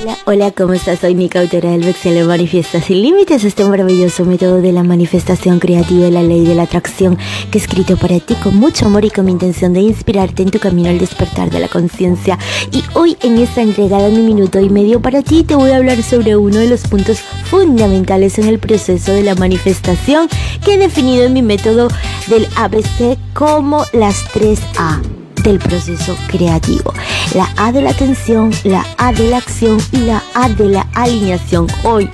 Hola, hola, ¿cómo estás? Soy Nika, autora del Vexel Manifiesta Sin Límites, este maravilloso método de la manifestación creativa y la ley de la atracción que he escrito para ti con mucho amor y con mi intención de inspirarte en tu camino al despertar de la conciencia. Y hoy en esta entrega de mi minuto y medio para ti te voy a hablar sobre uno de los puntos fundamentales en el proceso de la manifestación que he definido en mi método del ABC como las 3A del proceso creativo. La A de la atención, la A de la acción y la A de la alineación. Hoy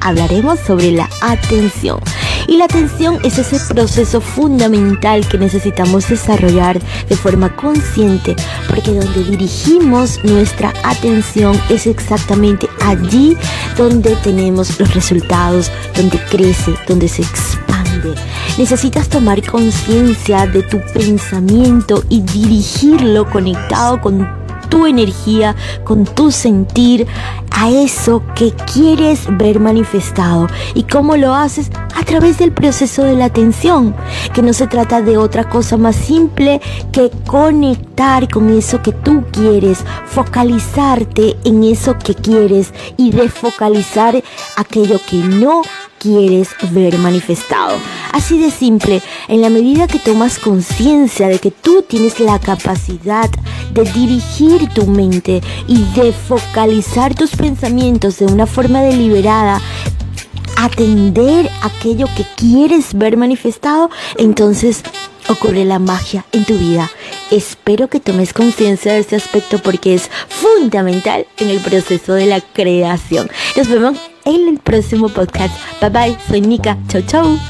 hablaremos sobre la atención. Y la atención es ese proceso fundamental que necesitamos desarrollar de forma consciente, porque donde dirigimos nuestra atención es exactamente allí donde tenemos los resultados, donde crece, donde se expande. Necesitas tomar conciencia de tu pensamiento y dirigirlo conectado con tu energía, con tu sentir a eso que quieres ver manifestado. ¿Y cómo lo haces? A través del proceso de la atención, que no se trata de otra cosa más simple que conectar con eso que tú quieres, focalizarte en eso que quieres y desfocalizar aquello que no quieres ver manifestado. Así de simple, en la medida que tomas conciencia de que tú tienes la capacidad de dirigir tu mente y de focalizar tus pensamientos de una forma deliberada, atender aquello que quieres ver manifestado, entonces ocurre la magia en tu vida. Espero que tomes conciencia de este aspecto porque es fundamental en el proceso de la creación. Nos vemos en el próximo podcast. Bye bye, soy Nika. Chau chau.